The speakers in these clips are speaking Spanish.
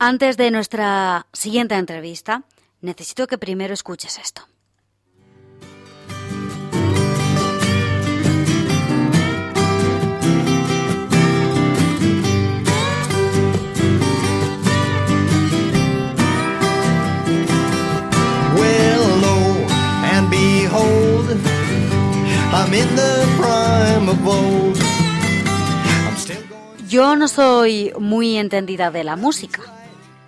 Antes de nuestra siguiente entrevista, necesito que primero escuches esto. Yo no soy muy entendida de la música,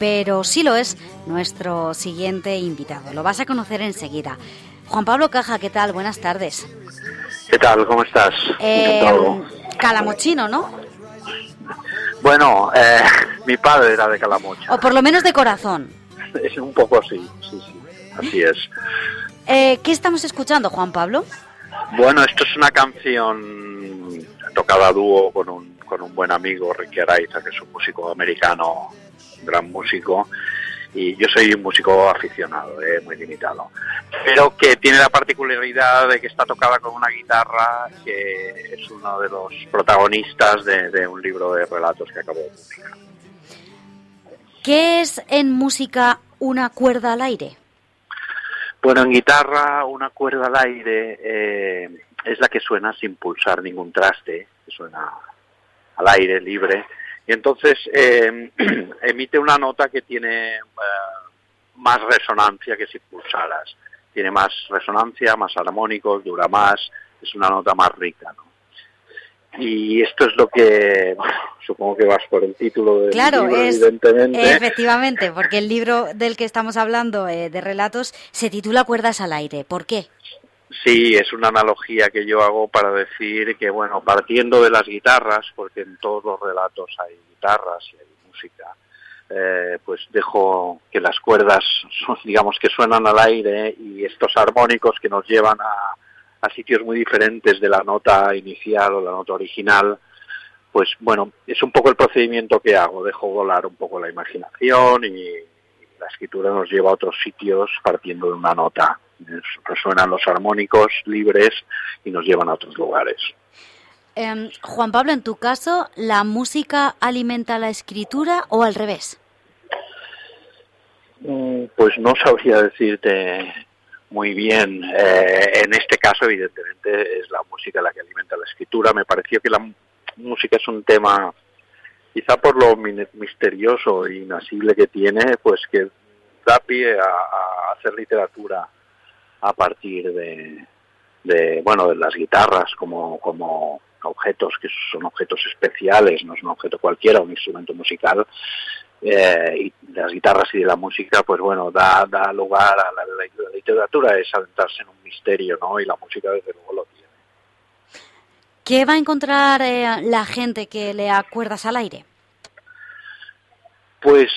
pero sí lo es nuestro siguiente invitado. Lo vas a conocer enseguida. Juan Pablo Caja, ¿qué tal? Buenas tardes. ¿Qué tal? ¿Cómo estás? Eh, calamochino, ¿no? Bueno, eh, mi padre era de Calamocha. O por lo menos de corazón. Es un poco así, sí, sí, así es. Eh, ¿Qué estamos escuchando, Juan Pablo? Bueno, esto es una canción tocada a dúo con un, con un buen amigo, Ricky Araiza, que es un músico americano, gran músico, y yo soy un músico aficionado, eh, muy limitado, pero que tiene la particularidad de que está tocada con una guitarra que es uno de los protagonistas de, de un libro de relatos que acabo de publicar. ¿Qué es en música una cuerda al aire? Bueno, en guitarra una cuerda al aire eh, es la que suena sin pulsar ningún traste, que suena al aire, libre, y entonces eh, emite una nota que tiene eh, más resonancia que si pulsaras. Tiene más resonancia, más armónicos, dura más, es una nota más rica, ¿no? Y esto es lo que supongo que vas por el título del claro, libro, es, evidentemente. Efectivamente, porque el libro del que estamos hablando eh, de relatos se titula Cuerdas al aire. ¿Por qué? Sí, es una analogía que yo hago para decir que, bueno, partiendo de las guitarras, porque en todos los relatos hay guitarras y hay música, eh, pues dejo que las cuerdas, digamos, que suenan al aire y estos armónicos que nos llevan a sitios muy diferentes de la nota inicial o la nota original, pues bueno, es un poco el procedimiento que hago, dejo volar un poco la imaginación y la escritura nos lleva a otros sitios partiendo de una nota. Resuenan los armónicos libres y nos llevan a otros lugares. Eh, Juan Pablo, en tu caso, ¿la música alimenta la escritura o al revés? Mm, Pues no sabría decirte muy bien. Eh, en este caso, evidentemente, es la música la que alimenta la escritura. Me pareció que la música es un tema, quizá por lo misterioso e inasible que tiene, pues que da pie a, a hacer literatura a partir de, de, bueno, de las guitarras como, como objetos que son objetos especiales, no es un objeto cualquiera, un instrumento musical, eh, y de las guitarras y de la música, pues bueno, da, da lugar a la, la, la, literatura, es adentrarse en un misterio, ¿no? Y la música desde luego lo tiene. ¿Qué va a encontrar eh, la gente que lea Cuerdas al aire? Pues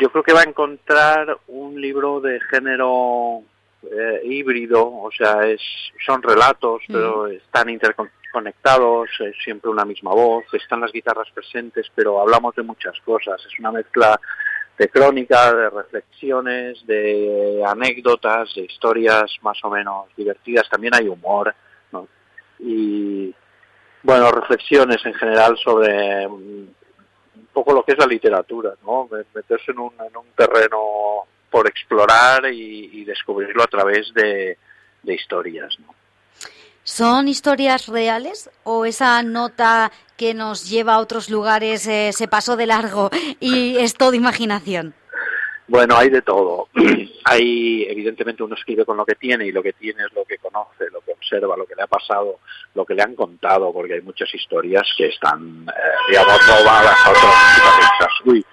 yo creo que va a encontrar un libro de género eh, híbrido, o sea, es, son relatos, mm. pero están interconectados, es siempre una misma voz, están las guitarras presentes, pero hablamos de muchas cosas, es una mezcla de crónica, de reflexiones, de anécdotas, de historias más o menos divertidas, también hay humor, ¿no? Y bueno, reflexiones en general sobre un poco lo que es la literatura, ¿no? Meterse en un, en un terreno por explorar y, y descubrirlo a través de, de historias, ¿no? ¿Son historias reales o esa nota que nos lleva a otros lugares eh, se pasó de largo y es todo imaginación? Bueno, hay de todo. hay, evidentemente, uno escribe con lo que tiene y lo que tiene es lo que conoce, lo que observa, lo que le ha pasado, lo que le han contado, porque hay muchas historias que están, eh, digamos, robadas a otros. Uy,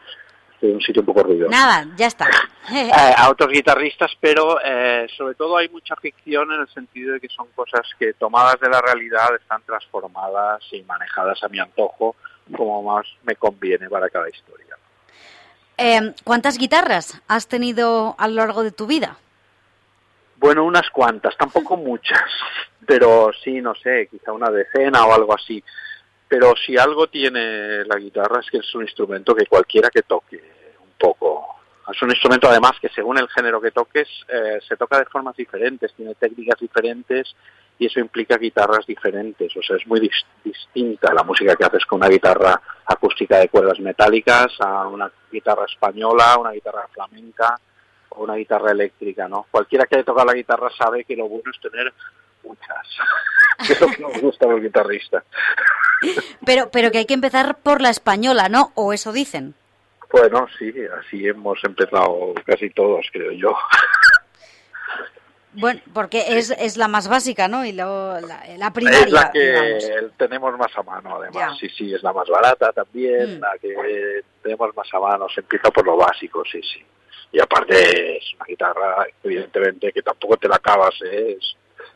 estoy en un sitio un poco ruidoso. Nada, ya está. eh, a otros guitarristas, pero eh, sobre todo hay mucha ficción en el sentido de que son cosas que tomadas de la realidad están transformadas y manejadas a mi antojo como más me conviene para cada historia. Eh, ¿Cuántas guitarras has tenido a lo largo de tu vida? Bueno, unas cuantas, tampoco muchas, pero sí, no sé, quizá una decena o algo así. Pero si algo tiene la guitarra es que es un instrumento que cualquiera que toque un poco. Es un instrumento además que según el género que toques eh, se toca de formas diferentes, tiene técnicas diferentes y eso implica guitarras diferentes, o sea, es muy distinta la música que haces con una guitarra acústica de cuerdas metálicas a una guitarra española, una guitarra flamenca o una guitarra eléctrica, ¿no? Cualquiera que haya tocado la guitarra sabe que lo bueno es tener muchas, que es lo que nos gusta los guitarristas. Pero, pero que hay que empezar por la española, ¿no? O eso dicen. Bueno, sí, así hemos empezado casi todos, creo yo. Bueno, porque es, es la más básica, ¿no? Y la, la primaria. Es la que tenemos más a mano, además. Sí, sí, es la más barata también, mm. la que tenemos más a mano. Se empieza por lo básico, sí, sí. Y aparte es una guitarra, evidentemente, que tampoco te la acabas, ¿eh? es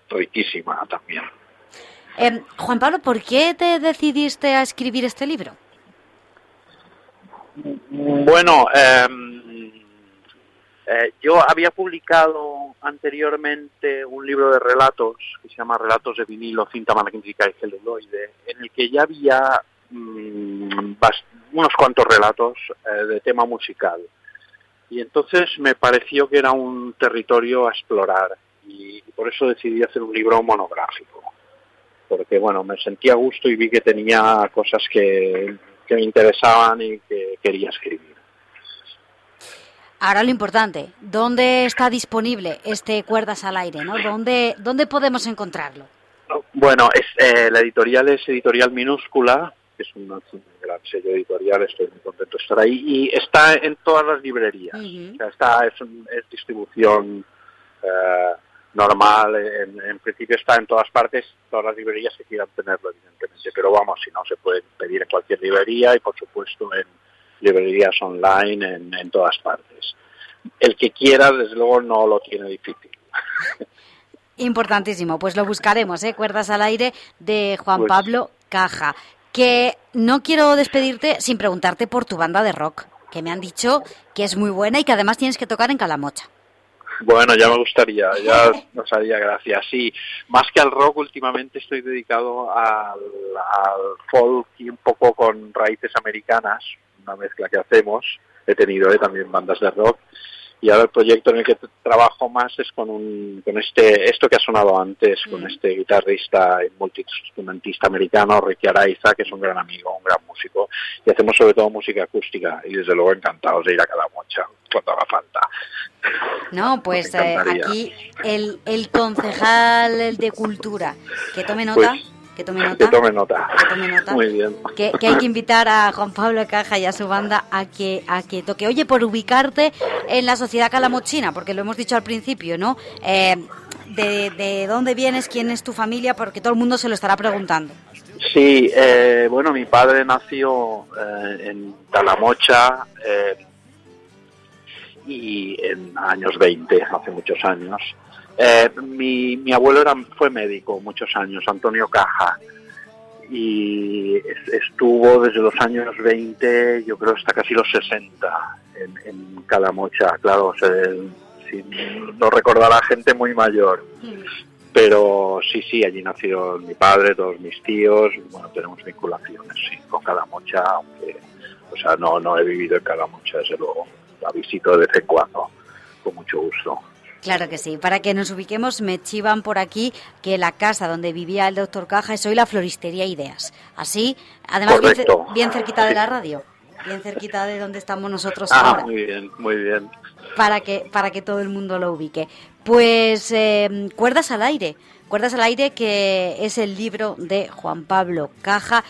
riquísima también. Eh, Juan Pablo, ¿por qué te decidiste a escribir este libro? Bueno, eh, eh, yo había publicado anteriormente un libro de relatos que se llama Relatos de vinilo, cinta magnética y celuloide, en el que ya había mm, unos cuantos relatos eh, de tema musical. Y entonces me pareció que era un territorio a explorar y, por eso decidí hacer un libro monográfico. Porque bueno, me sentía a gusto y vi que tenía cosas que me interesaban y que quería escribir. Ahora lo importante, ¿dónde está disponible este Cuerdas al Aire? ¿no? ¿Dónde, ¿Dónde podemos encontrarlo? Bueno, es, eh, la editorial es Editorial Minúscula, que es un, gran sello editorial, estoy muy contento de estar ahí, y está en todas las librerías. está, es, es distribución eh, normal, en, en, principio está en todas partes, todas las librerías que quieran tenerlo, evidentemente, pero vamos, si no, se puede pedir en cualquier librería y, por supuesto, en librerías online en, todas partes. El que quiera, desde luego, no lo tiene difícil. Importantísimo, pues lo buscaremos, ¿eh? Cuerdas al aire de Juan pues Pablo Caja. Que no quiero despedirte sin preguntarte por tu banda de rock, que me han dicho que es muy buena y que además tienes que tocar en Calamocha. Bueno, ya me gustaría, ya nos haría gracia. Sí, más que al rock, últimamente estoy dedicado al, al folk y un poco con raíces americanas, una mezcla que hacemos. He tenido eh, también bandas de rock y ahora el proyecto en el que trabajo más es con un con este esto que ha sonado antes con mm. este guitarrista y multiinstrumentista americano Ricky Araiza que es un gran amigo un gran músico y hacemos sobre todo música acústica y desde luego encantados de ir a cada mocha cuando haga falta. No pues eh, aquí el, el concejal de cultura que tome nota. pues, que tome nota. Que tome nota. Muy bien. Que, hay que invitar a Juan Pablo Caja y a su banda a que, a que toque. Oye, por ubicarte en la sociedad calamochina, porque lo hemos dicho al principio, ¿no? Eh, de, dónde vienes, quién es tu familia, porque todo el mundo se lo estará preguntando. Sí, eh, bueno, mi padre nació eh, en Calamocha y en años 20, hace muchos años. Eh, mi, mi abuelo era, fue médico muchos años, Antonio Caja, y estuvo desde los años 20, yo creo hasta casi los 60 en, Calamocha, claro, si, no recordará gente muy mayor. Pero sí, sí, allí nació mi padre, todos mis tíos, bueno, tenemos vinculaciones sí, con Calamocha, aunque, o sea, no, no he vivido en Calamocha, desde luego, la visito de vez en cuando, con mucho gusto. Claro que sí. Para que nos ubiquemos, me chivan por aquí que la casa donde vivía el doctor Caja es hoy la floristería Ideas. Así, además, bien, cerquita de la radio, bien cerquita de donde estamos nosotros ah, ahora. Muy bien, muy bien. Para que, para que todo el mundo lo ubique. Pues eh, Cuerdas al aire. Cuerdas al aire que es el libro de Juan Pablo Caja,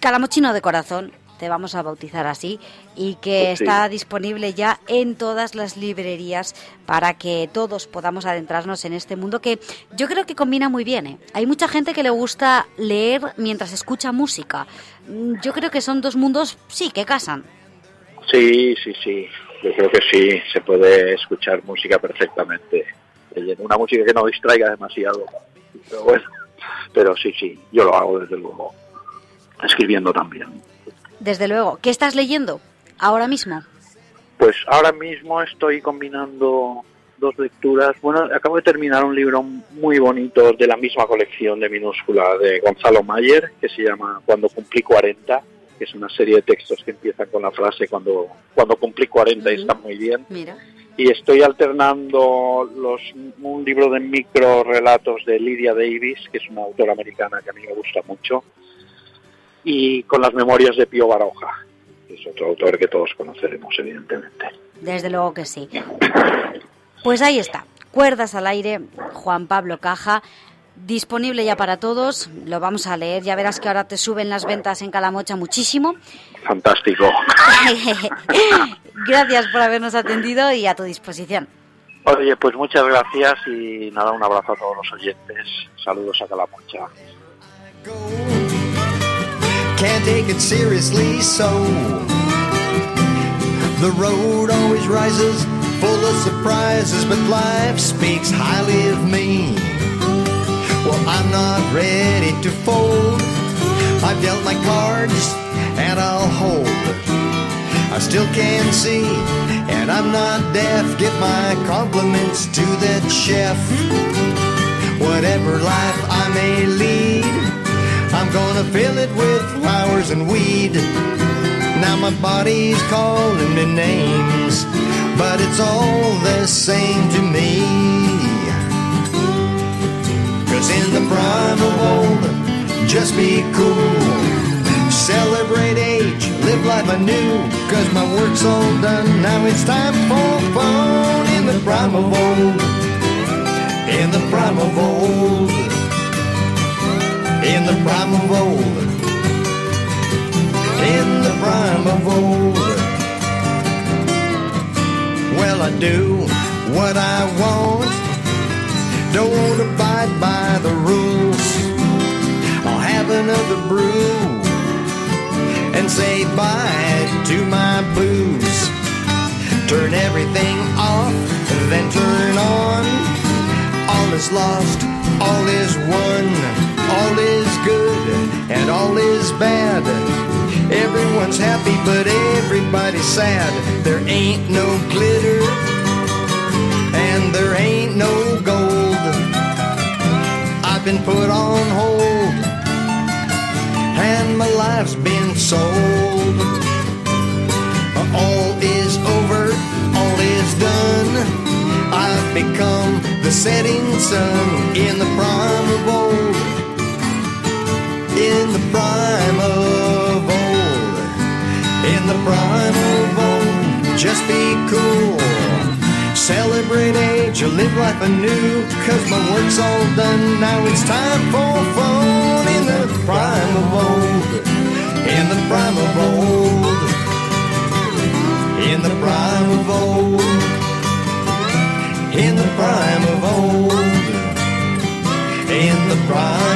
calamochino de corazón, te vamos a bautizar así, y que pues está disponible ya en todas las librerías para que todos podamos adentrarnos en este mundo que yo creo que combina muy bien. ¿eh? Hay mucha gente que le gusta leer mientras escucha música. Mm, yo creo que son dos mundos, sí, que casan. Sí, sí, sí. Yo creo que sí, se puede escuchar música perfectamente. Una música que no distraiga demasiado. Pero bueno, pero sí, sí, yo lo hago desde luego. Escribiendo también. Desde luego. ¿Qué estás leyendo ahora mismo? Pues ahora mismo estoy combinando dos lecturas. Bueno, acabo de terminar un libro muy bonito de la misma colección de minúscula de Gonzalo Mayer, que se llama Cuando cumplí 40, que es una serie de textos que empiezan con la frase cuando, cuando cumplí 40 y está muy bien. Mira. y estoy alternando los, un libro de micro relatos de Lydia Davis, que es una autora americana que a mí me gusta mucho, y con las memorias de Pío Baroja, que es otro autor que todos conoceremos, evidentemente. Desde luego que sí. Pues ahí está, Cuerdas al aire, Juan Pablo Caja, disponible ya para todos, lo vamos a leer, ya verás que ahora te suben las ventas en Calamocha muchísimo. Fantástico. Gracias por habernos atendido y a tu disposición. Oye, pues muchas gracias y nada, un abrazo a todos los oyentes. Saludos a Calamocha. Can't take it seriously, so the road always rises, full of surprises, but life speaks highly of me. Well, I'm not ready to fold. I've dealt my cards and I'll hold. I still can see, and I'm not deaf. Give my compliments to that chef. Whatever life I may lead, I'm gonna fill it with flowers and weed. Now my body's calling me names, but it's all the same to me. Cause in the prime of old, just be cool. Celebrate age, live life anew, cause my work's all done. Now it's time for fun in the prime of old. In the prime of old. In the prime of old. In the prime of old. Well, I do what I want. Don't abide by the rules. I'll have another brew and say bye to my booze. Turn everything off, then turn on. All is lost, all is won, all is good, and all is bad. Everyone's happy, but everybody's sad. There ain't no glitter, and there ain't no gold. I've been put on hold, and my life's been sold. All is over, all is done. I've become the setting sun in the prime of old. Live life anew. Cause my work's all done. Now it's time for fun in the prime of old in the prime of old, in the prime of old, in the prime of old, in the prime